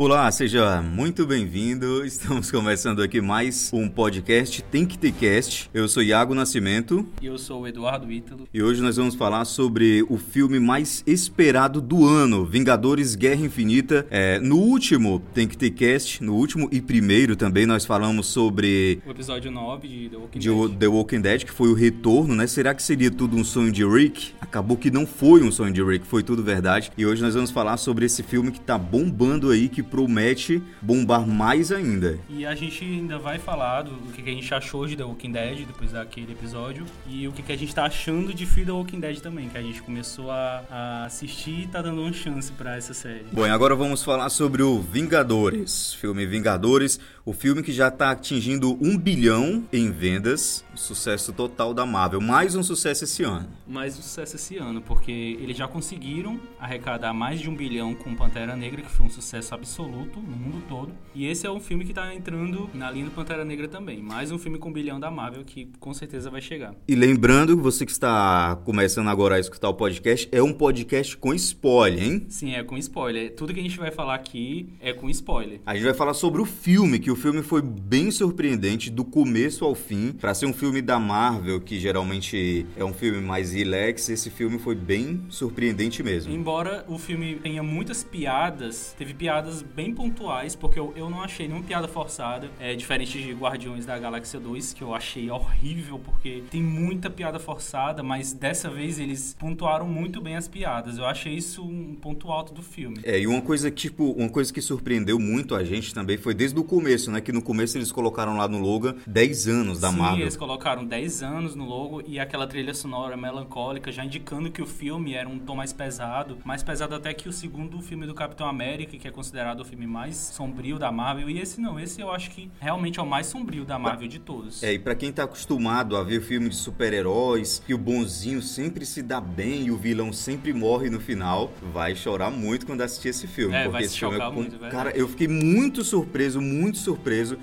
Olá, seja muito bem-vindo. Estamos começando aqui mais um podcast Tem que ter cast. Eu sou Iago Nascimento. E eu sou o Eduardo Ítalo. E hoje nós vamos falar sobre o filme mais esperado do ano, Vingadores Guerra Infinita. É, no último Tem que ter cast, no último e primeiro também nós falamos sobre o episódio 9 de The Walking de Dead. The Walking Dead, que foi o retorno, né? Será que seria tudo um sonho de Rick? Acabou que não foi um sonho de Rick, foi tudo verdade. E hoje nós vamos falar sobre esse filme que tá bombando aí, que promete bombar mais ainda. E a gente ainda vai falar do, do que, que a gente achou de The Walking Dead depois daquele episódio e o que, que a gente tá achando de Fear the Walking Dead também, que a gente começou a, a assistir e tá dando uma chance para essa série. Bom, e agora vamos falar sobre o Vingadores, filme Vingadores, o filme que já tá atingindo um bilhão em vendas, sucesso total da Marvel, mais um sucesso esse ano. Mais um sucesso esse ano, porque eles já conseguiram arrecadar mais de um bilhão com Pantera Negra, que foi um sucesso absoluto no mundo todo. E esse é um filme que tá entrando na linha do Pantera Negra também. Mais um filme com um bilhão da Marvel que com certeza vai chegar. E lembrando, você que está começando agora a escutar o podcast, é um podcast com spoiler, hein? Sim, é com spoiler. Tudo que a gente vai falar aqui é com spoiler. A gente vai falar sobre o filme, que o filme foi bem surpreendente do começo ao fim. Para ser um filme da Marvel, que geralmente é um filme mais relax, esse filme foi bem surpreendente mesmo. Embora o filme tenha muitas piadas, teve piadas bem pontuais, porque eu, eu não achei nenhuma piada forçada, é diferente de Guardiões da Galáxia 2, que eu achei horrível, porque tem muita piada forçada, mas dessa vez eles pontuaram muito bem as piadas. Eu achei isso um ponto alto do filme. É, e uma coisa tipo, uma coisa que surpreendeu muito a gente também foi desde o começo, né, que no começo eles colocaram lá no logo 10 anos da Sim, Marvel. eles colocaram 10 anos no logo e aquela trilha sonora melancólica, já indicando que o filme era um tom mais pesado, mais pesado até que o segundo filme do Capitão América, que é considerado o filme mais sombrio da Marvel, e esse não, esse eu acho que realmente é o mais sombrio da Marvel de todos. É, e pra quem tá acostumado a ver filme de super-heróis, que o bonzinho sempre se dá bem e o vilão sempre morre no final, vai chorar muito quando assistir esse filme. É, porque vai se esse filme chocar muito, é verdade. Cara, eu fiquei muito surpreso, muito surpreso,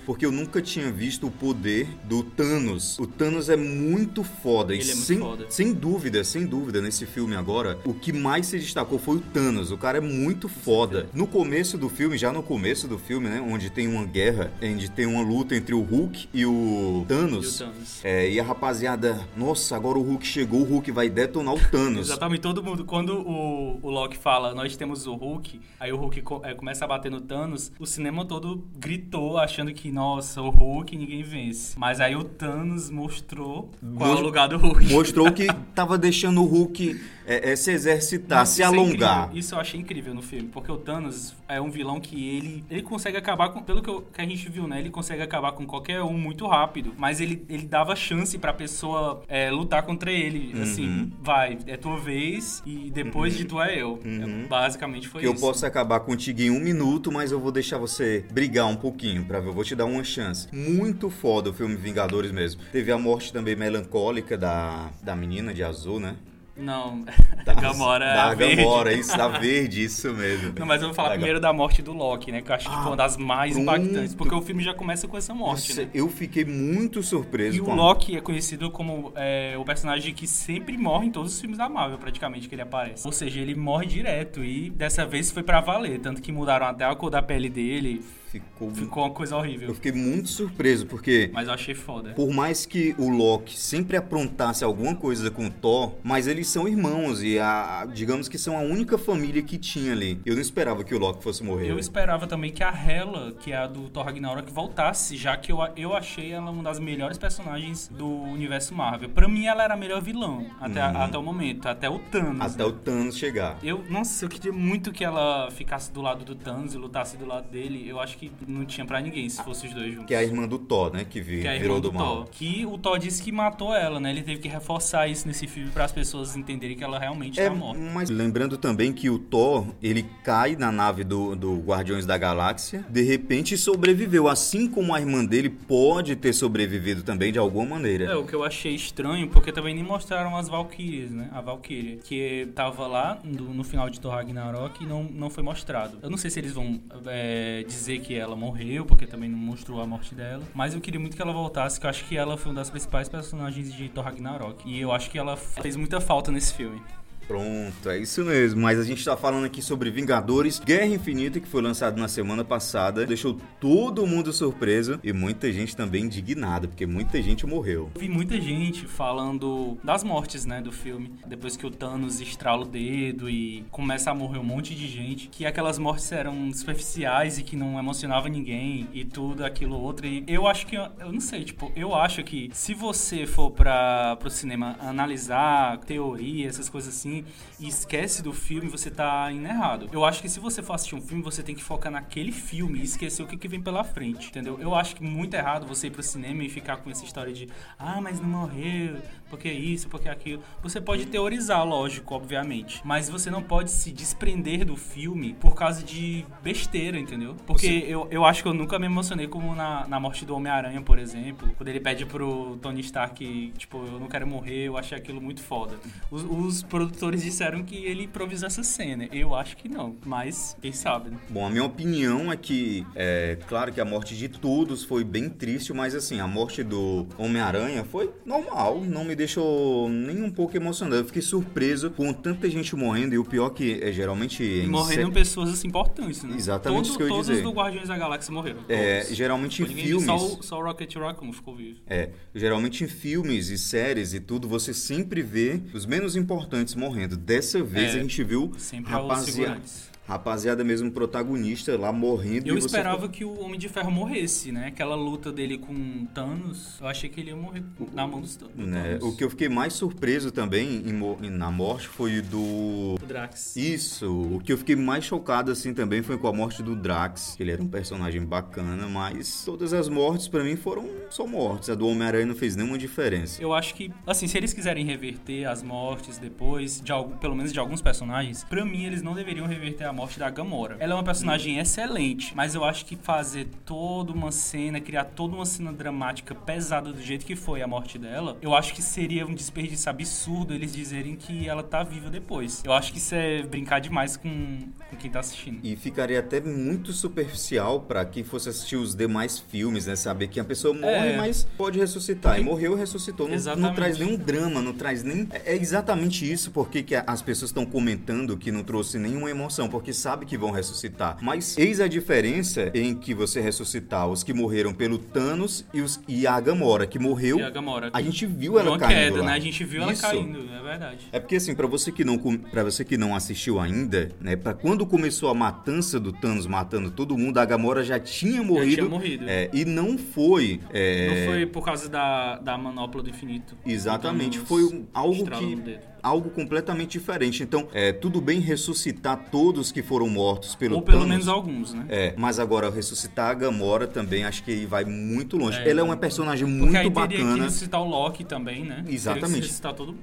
porque eu nunca tinha visto o poder do Thanos. O Thanos é muito foda. e Ele é muito sem, foda. sem dúvida, sem dúvida, nesse filme agora, o que mais se destacou foi o Thanos. O cara é muito foda. No começo do filme, já no começo do filme, né, onde tem uma guerra, onde tem uma luta entre o Hulk e o Thanos. E o Thanos. É, e a rapaziada, nossa, agora o Hulk chegou, o Hulk vai detonar o Thanos. Exatamente, todo mundo. Quando o, o Loki fala, nós temos o Hulk, aí o Hulk co- é, começa a bater no Thanos, o cinema todo gritou, achando que, nossa, o Hulk ninguém vence. Mas aí o Thanos mostrou qual é o lugar do Hulk. Mostrou que tava deixando o Hulk é, é, se exercitar, se é alongar. incrível. isso eu achei incrível no filme, porque o Thanos é um vilão que ele, ele consegue acabar com, pelo que, eu- que a gente viu, né? Ele consegue acabar com qualquer um muito rápido, mas ele, ele dava chance pra pessoa é, lutar contra ele. Uhum. Assim, vai, é tua vez e depois de tu é eu. É, basicamente foi Que eu isso. posso acabar contigo em um minuto, mas eu vou deixar você brigar um pouquinho pra ver. Eu vou te dar uma chance. Muito foda o filme Vingadores mesmo. Teve a morte também melancólica da, da menina de azul, né? Não, Da, Gamora é da verde. Gamora, isso, da verde, isso mesmo. Não, mas eu vou falar Da primeiro da morte do Loki, né? Que eu acho que foi uma das mais pronto. impactantes, porque o filme já começa com essa morte, Nossa, né? eu fiquei muito surpreso E o com a- Loki é conhecido como é, o personagem que sempre morre em todos os filmes da Marvel, praticamente, que ele aparece. Ou seja, ele morre direto e dessa vez foi pra valer. Tanto que mudaram até a cor da pele dele. Ficou... Ficou uma coisa Eu horrível. fiquei muito surpreso, porque Mas eu achei foda. Por mais que o Loki sempre aprontasse alguma coisa com o Thor, mas eles são irmãos e a, a- digamos que são a única família que tinha ali. Eu não esperava que o Loki fosse morrer. Eu esperava também que a Hela, que é a do Thor Ragnarok, voltasse, já que eu, eu achei ela uma das melhores personagens do universo Marvel. Pra mim, ela era a melhor vilã até, até o momento, até o Thanos. Até né? o Thanos chegar. Eu, nossa, eu queria muito que ela ficasse do lado do Thanos e lutasse do lado dele. Eu acho que não tinha pra ninguém se fosse os dois juntos. Que é a irmã do Thor, né? Que, vi- Que é virou do, do, mal. Thor. Que o Thor disse que matou ela, né? Ele teve que reforçar isso nesse filme para as pessoas entenderem que ela realmente É, tá morta. mas lembrando também que o Thor, ele cai na nave do, do Guardiões da Galáxia, de repente sobreviveu, assim como a irmã dele pode ter sobrevivido também de alguma maneira. É, o que eu achei estranho, porque também nem mostraram as Valkyries, né? A Valkyria, que tava lá no, no final de Thor Ragnarok e não, não foi mostrado. Eu não sei se eles vão é, dizer que ela morreu, porque também não mostrou a morte dela, mas eu queria muito que ela voltasse, que eu acho que ela foi uma das principais personagens de Thor Ragnarok. E eu acho que ela fez muita falta nesse filme. Pronto, é isso mesmo. Mas a gente tá falando aqui sobre Vingadores Guerra Infinita, que foi lançado na semana passada. Deixou todo mundo surpreso e muita gente também indignada, porque muita gente morreu. Vi muita gente falando das mortes, né, do filme. Depois que o Thanos estrala o dedo e começa a morrer um monte de gente. Que aquelas mortes eram superficiais e que não emocionava ninguém e tudo, aquilo, outro. E eu acho que, eu não sei, tipo, eu acho que se você for para pro cinema analisar teoria, essas coisas assim, e esquece do filme, você tá indo errado. Eu acho que se você for assistir um filme, você tem que focar naquele filme e esquecer o que, que vem pela frente, entendeu? Eu acho que muito errado você ir pro cinema e ficar com essa história de ah, mas não morreu, porque isso, porque aquilo. Você pode teorizar, lógico, obviamente, mas você não pode se desprender do filme por causa de besteira, entendeu? Porque eu, eu acho que eu nunca me emocionei como na, na morte do Homem-Aranha, por exemplo, quando ele pede pro Tony Stark, tipo, eu não quero morrer, eu achei aquilo muito foda. Os, os produtores disseram que ele improvisou essa cena. Eu acho que não, mas quem sabe, né? Bom, a minha opinião é que, é claro que a morte de todos foi bem triste, mas assim, a morte do Homem-Aranha foi normal, não me deixou nem um pouco emocionado. Eu fiquei surpreso com tanta gente morrendo e o pior que é geralmente... em Morreram sé- pessoas assim importantes, né? Exatamente Todo- isso que eu ia Todos dizer. do Guardiões da Galáxia morreram. É, todos. geralmente em filmes... Só, o- só o Rocket Raccoon ficou vivo. É, geralmente em filmes e séries e tudo, você sempre vê os menos importantes morrendo. Dessa vez É, a gente viu rapaziada. Rapaziada mesmo protagonista lá morrendo. Eu e você esperava que o Homem de Ferro morresse, né? Aquela luta dele com Thanos, eu achei que ele ia morrer na mão dos do Né? Thanos. O que eu fiquei mais surpreso também em na morte foi do. O Drax. Isso, o que eu fiquei mais chocado assim também foi com a morte do Drax, que ele era um personagem bacana, mas todas as mortes pra mim foram só mortes. A do Homem-Aranha não fez nenhuma diferença. Eu acho que, assim, se eles quiserem reverter as mortes depois, de algum, pelo menos de alguns personagens, pra mim eles não deveriam reverter a morte da Gamora. Ela é uma personagem excelente, mas eu acho que fazer toda uma cena, criar toda uma cena dramática pesada do jeito que foi a morte dela, eu acho que seria um desperdício absurdo eles dizerem que ela tá viva depois. Eu acho que isso é brincar demais com, com quem tá assistindo. E ficaria até muito superficial pra quem fosse assistir os demais filmes, né? Saber que a pessoa morre, É. mas pode ressuscitar. Porque- E morreu, ressuscitou. Não, não traz nenhum drama, não traz nem. É é exatamente isso porque que as pessoas estão comentando que não trouxe nenhuma emoção, porque sabe que vão ressuscitar. Mas eis a diferença em que você ressuscitar os que morreram pelo Thanos e, os, e a Gamora, que morreu. E a Gamora. A gente viu ela caindo. queda, lá. né? A gente viu ela Isso. caindo, é verdade. É porque assim, pra você que não para você que não assistiu ainda, né, para quando começou a matança do Thanos matando todo mundo, a Gamora já tinha morrido. tinha morrido. é, e não foi é, Não foi por causa da, da manopla do infinito. Exatamente, Thanos foi um- algo que. Algo completamente diferente. Então, é tudo bem ressuscitar todos que foram mortos pelo Ou pelo Thanos. menos alguns, né? É, mas agora ressuscitar a Gamora também acho que vai muito longe. É. Ela é uma personagem Porque muito aí teria que bacana. ressuscitar o Loki também, né? Que Exatamente.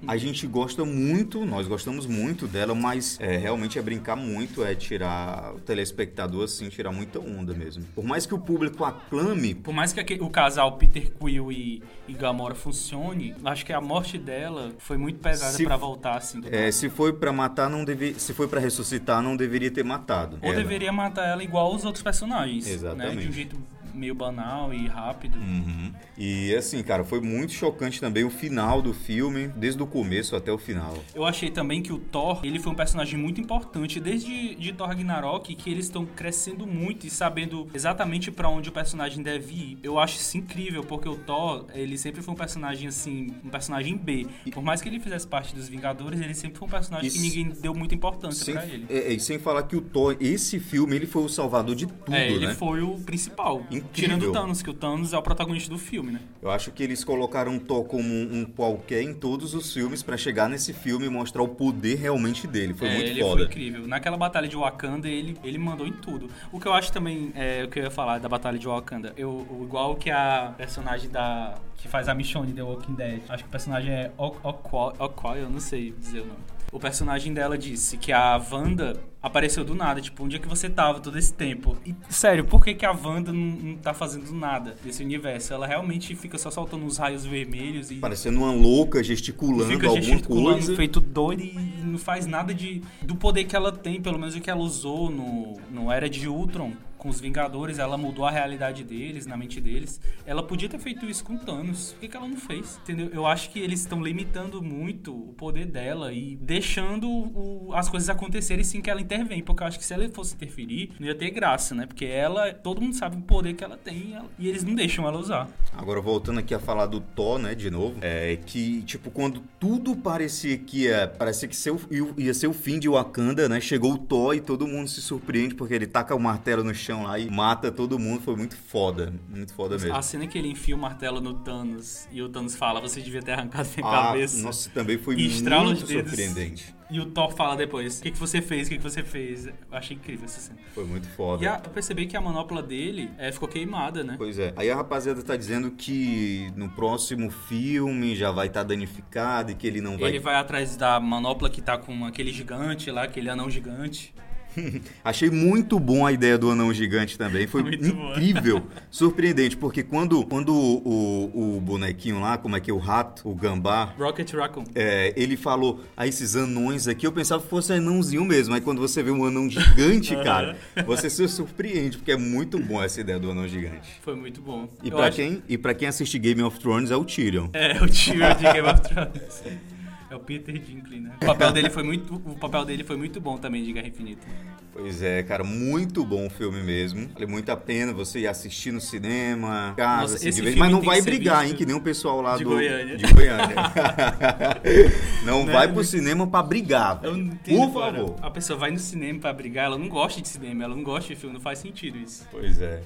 A gente gosta muito, nós gostamos muito dela, mas é, realmente é brincar muito, é tirar o telespectador assim, tirar muita onda mesmo. Por mais que o público aclame, Por mais que aquele- o casal Peter Quill e, e Gamora funcione, acho que a morte dela foi muito pesada Se- pra voltar, assim. do é, se foi pra matar, não deve, se foi para ressuscitar, não deveria ter matado. Ou ela. deveria matar ela igual os outros personagens. Né? Exatamente. De um jeito meio banal e rápido. Uhum. E assim, cara, foi muito chocante também o final do filme, desde o começo até o final. Eu achei também que o Thor, ele foi um personagem muito importante desde de Thor Ragnarok, que eles estão crescendo muito e sabendo exatamente pra onde o personagem deve ir. Eu acho isso incrível, porque o Thor, ele sempre foi um personagem assim, um personagem B. Por mais que ele fizesse parte dos Vingadores, ele sempre foi um personagem que ninguém deu muita importância Sem, pra ele. é, e sem falar que o Thor, esse filme, ele foi o salvador de tudo, é, ele né? foi o principal. Incrível. Tirando o Thanos, que o Thanos é o protagonista do filme, né? Eu acho que eles colocaram um Thor como um, um qualquer em todos os filmes pra chegar nesse filme e mostrar o poder realmente dele. Foi é, muito ele foda. foi incrível. Naquela batalha de Wakanda, ele, ele mandou em tudo. O que eu acho também, é, o que eu ia falar da batalha de Wakanda, eu, igual que a personagem da que faz a Michonne The Walking Dead, acho que o personagem é Ok- Okoye, Okoye, eu não sei dizer o nome. O personagem dela disse que a Wanda apareceu do nada, tipo, onde é que você tava todo esse tempo? E, sério, por que, que a Wanda não, não tá fazendo nada desse universo? Ela realmente fica só soltando uns raios vermelhos e Parecendo uma louca, gesticulando fica alguma gesticulando, coisa. feito doido e não faz nada de do poder que ela tem, pelo menos o que ela usou no, no Era de Ultron com os Vingadores, ela mudou a realidade deles, na mente deles. Ela podia ter feito isso com Thanos. Por que, que ela não fez? Entendeu? Eu acho que eles estão limitando muito o poder dela e deixando o, as coisas acontecerem sem que ela intervém. Porque eu acho que se ela fosse interferir, não ia ter graça, né? Porque ela, todo mundo sabe o poder que ela tem e, ela, e eles não deixam ela usar. Agora, voltando aqui a falar do Thor, né, de novo, é que, tipo, quando tudo parecia que ia, parecia que ser, ia ser o fim de Wakanda, né, chegou o Thor e todo mundo se surpreende porque ele taca o martelo no chão lá e mata todo mundo, foi muito foda, muito foda mesmo. A cena que ele enfia o martelo no Thanos e o Thanos fala, você devia ter arrancado minha ah, cabeça. Nossa, também foi muito surpreendente. E o Thor fala depois: O que, que você fez? O que, que você fez? Eu achei incrível essa cena. Foi muito foda. E a, eu percebi que a manopla dele é, ficou queimada, né? Pois é. Aí a rapaziada tá dizendo que no próximo filme já vai estar tá danificado e que ele não vai. Ele vai atrás da manopla que tá com aquele gigante lá, aquele anão gigante. Achei muito bom a ideia do anão gigante também. Foi muito incrível, surpreendente, porque quando, quando o, o, o, bonequinho lá, como é que é o rato, o gambá. Rocket Raccoon. É, ele falou, a ah, esses anões aqui, eu pensava que fosse anãozinho mesmo. Aí quando você vê um anão gigante, cara, você se surpreende, porque é muito bom essa ideia do anão gigante. Foi muito bom. E para acho... quem, e pra quem assiste Game of Thrones é o Tyrion. É, o Tyrion de Game of Thrones. É o Peter Dinklage, né? O papel dele foi muito, o papel dele foi muito bom também de Guerra Infinita. Pois é, cara, muito bom o filme mesmo. Vale muito a pena você ir assistir no cinema, casa, Nossa, se Mas não vai brigar, hein? Que nem o pessoal lá de do. Goiânia. De Goiânia. não, não vai pro cinema pra brigar. Eu não entendo, Por favor. A pessoa vai no cinema pra brigar, ela não gosta de cinema, ela não gosta de filme, não faz sentido isso. Pois é.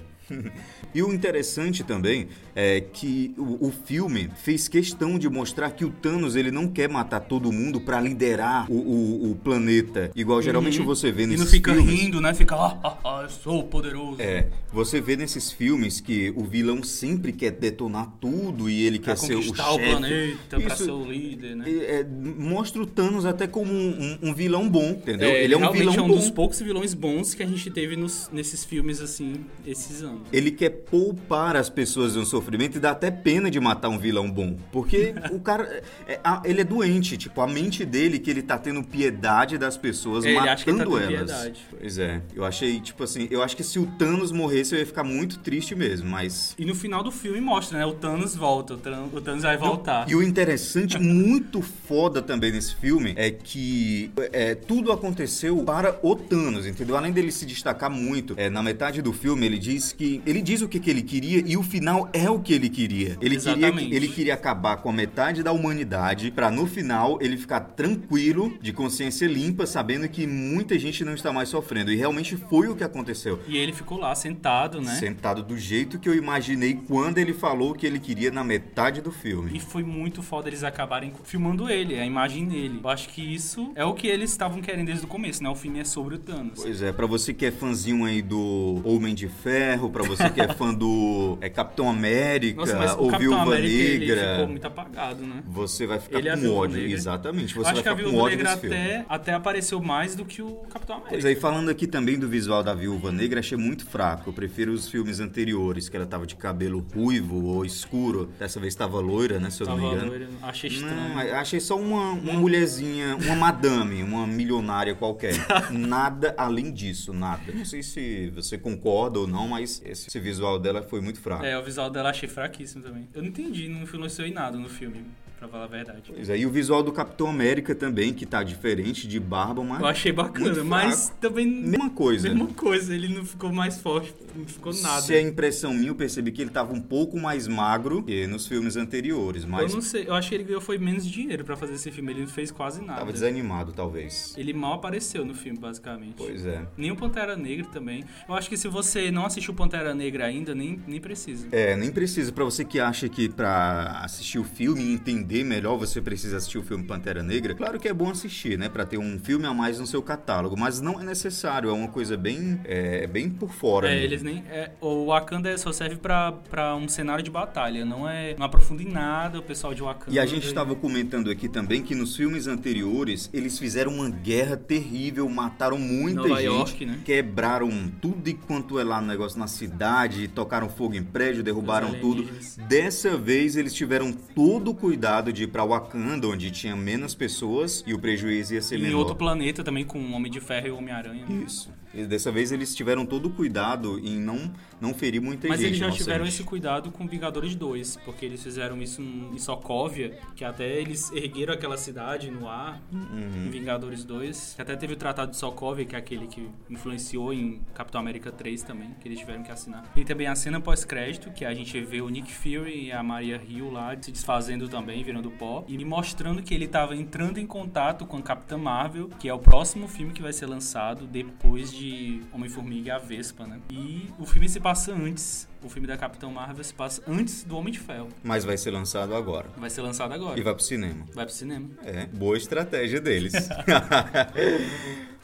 E o interessante também é que o, o, filme fez questão de mostrar que o Thanos ele não quer matar todo mundo para liderar o, o, o, planeta, igual geralmente uhum. você vê nesses filmes. E não fica filmes. rindo, né? Fica, ah, ah, ah, eu sou poderoso. É, você vê nesses filmes que o vilão sempre quer detonar tudo e ele pra quer ser o chefe. o planeta, Isso, pra ser o líder, né? É, é, mostra o Thanos até como um, um, um vilão bom, entendeu? É, ele é um vilão é um bom. dos poucos vilões bons que a gente teve nos, nesses filmes, assim, esses anos. Ele quer poupar as pessoas de um sofrimento e dá até pena de matar um vilão bom. Porque o cara, é, ele é doente, tipo, a mente dele que ele tá tendo piedade das pessoas, é, matando tá elas. Piedade. Pois é, eu achei, tipo assim, eu acho que se o Thanos morresse eu ia ficar muito triste mesmo, mas... E no final do filme mostra, né, o Thanos volta, o Thanos vai voltar. E o interessante, muito foda também nesse filme, é que é, tudo aconteceu para o Thanos, entendeu? Além dele se destacar muito, é, na metade do filme ele diz que... Ele diz o que, que ele queria e o final é o que ele queria. Ele queria, ele queria acabar com a metade da humanidade para no final ele ficar tranquilo, de consciência limpa, sabendo que muita gente não está mais sofrendo. E realmente foi o que aconteceu. E ele ficou lá sentado, né? Sentado do jeito que eu imaginei quando ele falou o que ele queria na metade do filme. E foi muito foda eles acabarem filmando ele, a imagem dele. Eu acho que isso é o que eles estavam querendo desde o começo, né? O filme é sobre o Thanos. Pois é, para você que é fãzinho aí do Homem de Ferro, para você que é fã do é, Capitão América Nossa, ou Viúva América, Negra. Ficou muito apagado, né? Você vai ficar ele com ódio. Negra. Exatamente. Você Acho vai que a Viúva Negra até, até apareceu mais do que o Capitão América. Pois aí, falando aqui também do visual da Viúva Negra, achei muito fraco. Eu prefiro os filmes anteriores, que ela tava de cabelo ruivo ou escuro. Dessa vez estava loira, né? Se eu tava não me engano. Loira. Achei estranho. Não, achei só uma, uma mulherzinha, uma madame, uma milionária qualquer. nada além disso, nada. Não sei se você concorda ou não, mas esse visual dela foi muito fraco. É, o visual dela achei fraquíssimo também. Eu não entendi, não influenciou em nada no filme pra falar a verdade. Pois é, e o visual do Capitão América também, que tá diferente de barba, mas. Eu achei bacana, mas também. Mesma coisa. Mesma coisa, ele não ficou mais forte, não ficou nada. Se é impressão minha, eu percebi que ele tava um pouco mais magro que nos filmes anteriores, mas. Eu não sei, eu acho que ele ganhou foi menos dinheiro pra fazer esse filme, ele não fez quase nada. Tava desanimado, talvez. Ele mal apareceu no filme, basicamente. Pois é. Nem o Pantera Negra também. Eu acho que se você não assistiu Pantera Negra ainda, nem, nem precisa. É, nem precisa. Pra você que acha que pra assistir o filme e entender melhor, você precisa assistir o filme Pantera Negra, claro que é bom assistir, né? Para ter um filme a mais no seu catálogo, mas não é necessário, é uma coisa bem, é, bem por fora. É, mesmo. eles nem. É, o Wakanda só serve para um cenário de batalha, não é. Não aprofunda em nada o pessoal de Wakanda. E a gente estava comentando aqui também que nos filmes anteriores eles fizeram uma guerra terrível, mataram muita Nova gente, York, né? quebraram tudo enquanto é lá no negócio na cidade, tocaram fogo em prédio, derrubaram tudo. Dessa vez eles tiveram todo o cuidado cuidado de ir pra Wakanda, onde tinha menos pessoas e o prejuízo ia ser E em menor. outro planeta também com o Homem de Ferro e o Homem-Aranha. né? Isso. E dessa vez eles tiveram todo o cuidado em não, não ferir muita Mas gente. eles já tiveram esse cuidado com Vingadores 2, porque eles fizeram isso em Sokovia, que até eles ergueram aquela cidade no ar Uhum. em Vingadores 2. Que até teve o Tratado de Sokovia, que é aquele que influenciou em Capitão América 3 também, que eles tiveram que assinar. E também a cena pós-crédito, que a gente vê o Nick Fury e a Maria Hill lá se desfazendo também, virando pó, e mostrando que ele estava entrando em contato com a Capitã Marvel, que é o próximo filme que vai ser lançado depois de Homem-Formiga e a Vespa, né? E o filme se passa antes. O filme da Capitã Marvel se passa antes do Homem de Ferro. Mas vai ser lançado agora. Vai ser lançado agora. E vai pro cinema. Vai pro cinema. É, boa estratégia deles.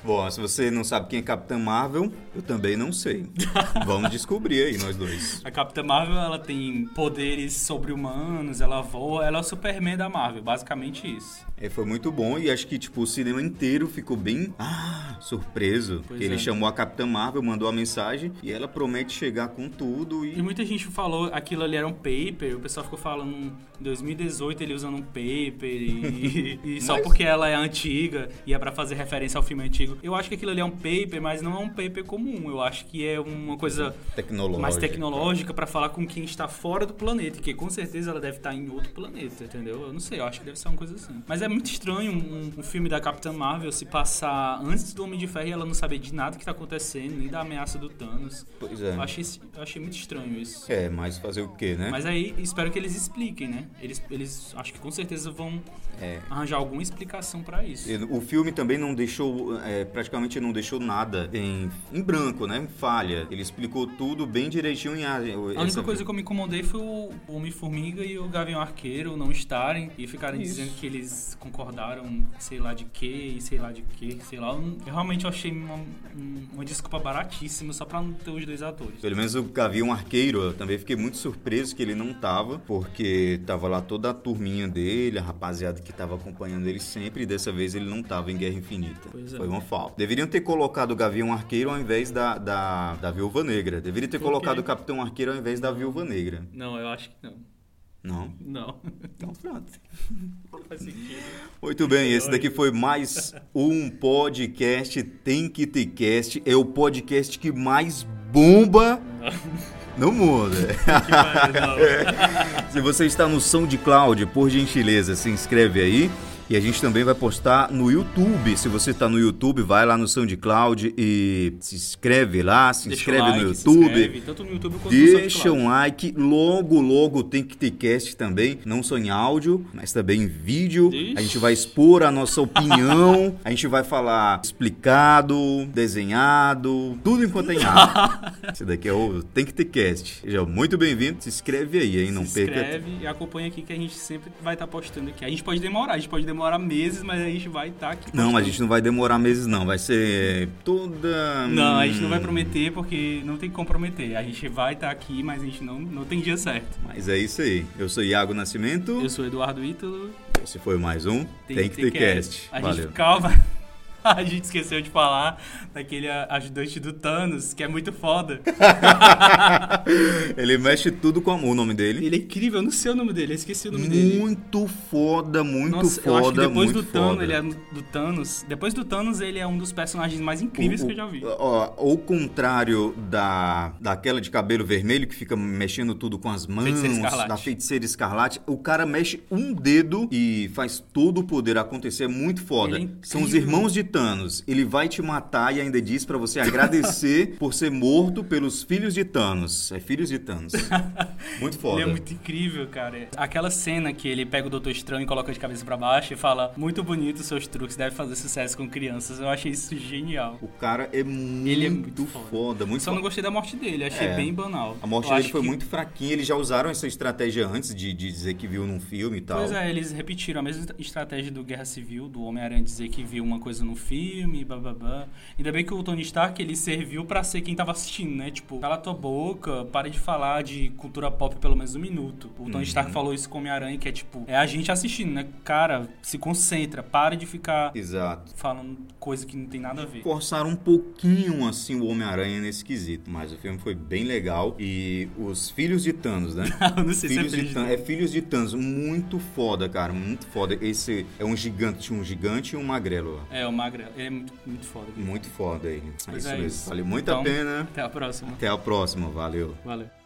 Bom, se você não sabe quem é Capitã Marvel, eu também não sei. Vamos descobrir aí, nós dois. A Capitã Marvel, ela tem poderes sobre-humanos, ela voa, ela é o Superman da Marvel, basicamente isso. É, foi muito bom e acho que tipo, o cinema inteiro ficou bem ah, surpreso. Pois ele é. chamou a Capitã Marvel, mandou a mensagem e ela promete chegar com tudo E e. muita gente falou aquilo ali era um paper, o pessoal ficou falando em 2018 ele usando um paper e, e só Mas- porque ela é antiga e é pra fazer referência ao filme antigo. Eu acho que aquilo ali é um paper, mas não é um paper comum. Eu acho que é uma coisa Tecnológica. mais tecnológica pra falar com quem está fora do planeta, que com certeza ela deve estar em outro planeta, entendeu? Eu não sei, eu acho que deve ser uma coisa assim. Mas é muito estranho um, um filme da Capitã Marvel se passar antes do Homem de Ferro e ela não saber de nada que tá acontecendo, nem da ameaça do Thanos. Pois é. Eu achei, eu achei muito estranho isso. É, mas fazer o quê, né? Mas aí espero que eles expliquem, né? Eles, eles acho que com certeza vão É. arranjar alguma explicação pra isso. O filme também não deixou, é, praticamente não deixou nada em, em branco, né? Em falha. Ele explicou tudo bem direitinho em A única coisa que eu me incomodei foi o o Homem-Formiga e o Gavião Arqueiro não estarem e ficarem Isso. dizendo que eles concordaram, sei lá de quê, e sei lá de quê, sei lá. Eu, realmente achei uma, um- uma desculpa baratíssima só pra não ter os dois atores. Pelo menos o Gavião Arqueiro, eu também fiquei muito surpreso que ele não tava, porque tava lá toda a turminha dele, a rapaziada que tava acompanhando ele sempre, e dessa vez ele não tava em Guerra Infinita. É. Foi uma falta. Deveriam ter colocado o Gavião Arqueiro ao invés da, da, da Viúva Negra. Deveriam ter Por quê? colocado o Capitão Arqueiro ao invés da Viúva Negra. Não, eu acho que não. Não? Não. Então pronto. Não faz sentido. Muito bem, esse daqui foi mais um podcast Tem que ter cast. É o podcast que mais bomba no mundo. Se você está no SoundCloud, por gentileza, se inscreve aí. E a gente também vai postar no YouTube. Se você está no YouTube, vai lá no SoundCloud e se inscreve lá, se Deixa inscreve like, no se YouTube. inscreve, tanto no YouTube quanto no Deixa SoundCloud. um like, logo, logo tem que ter cast também, não só em áudio, mas também em vídeo. Ixi. A gente vai expor a nossa opinião, a gente vai falar explicado, desenhado, tudo enquanto é em áudio. Esse daqui é o Tem que ter cast. Seja muito bem-vindo, se inscreve aí, hein? Não se perca. inscreve e acompanha aqui que a gente sempre vai estar postando aqui. A gente pode demorar, a gente pode demorar meses, mas a gente vai estar aqui. Não, a gente não vai demorar meses, não. Vai ser toda. Não, a gente não vai Hum, prometer porque não tem que comprometer. A gente vai estar aqui, mas a gente não, não tem dia certo. Mas é isso aí. Eu sou Iago Nascimento. Eu sou Eduardo Ítalo. Esse foi mais um Tem, que ter cast. A Valeu. gente, calma. A gente esqueceu de falar daquele ajudante do Thanos, que é muito foda. Ele mexe tudo com a mão, o nome dele. Ele é incrível, eu não sei o nome dele, eu esqueci o nome dele. Muito foda, muito Nossa, foda, eu acho que depois muito do Thanos, foda. ele é do Thanos. Depois do Thanos, ele é um dos personagens mais incríveis O- que eu já vi. Ó, ao contrário da, daquela de cabelo vermelho que fica mexendo tudo com as mãos, Feiticeira da feiticeira escarlate, o cara mexe um dedo e faz todo o poder acontecer. É muito foda. É. São os irmãos de Thanos. Ele vai te matar e ainda diz pra você agradecer por ser morto pelos filhos de Thanos. É filhos de Thanos. Muito foda. Ele é muito incrível, cara. Aquela cena que ele pega o Doutor Estranho e coloca de cabeça pra baixo e fala: Muito bonito seus truques, deve fazer sucesso com crianças. Eu achei isso genial. O cara é muito, Ele é muito foda. foda. muito Só foda. não gostei da morte dele, achei É. bem banal. A morte Eu dele foi que- muito fraquinha. Eles já usaram essa estratégia antes de, de dizer que viu num filme e tal. Pois é, eles repetiram a mesma estratégia do Guerra Civil, do Homem-Aranha dizer que viu uma coisa no, filme, bababá. Ainda bem que o Tony Stark, ele serviu pra ser quem tava assistindo, né? Tipo, cala tua boca, pare de falar de cultura pop pelo menos um minuto. O Tony Uhum. Stark falou isso com Homem-Aranha, que é tipo, é a gente assistindo, né? Cara, se concentra, pare de ficar Exato. falando coisa que não tem nada a ver. Forçaram um pouquinho assim o Homem-Aranha nesse quesito, mas o filme foi bem legal. E os filhos de Thanos, né? Eu não sei se é Filhos de Thanos, é Filhos de Thanos, muito foda, cara, muito foda. Esse é um gigante, um gigante e um magrelo. É, o Ele é muito, muito foda. Muito foda ele. É isso é mesmo. isso. Valeu muito Então- a pena. Até a próxima. Até a próxima, valeu. Valeu.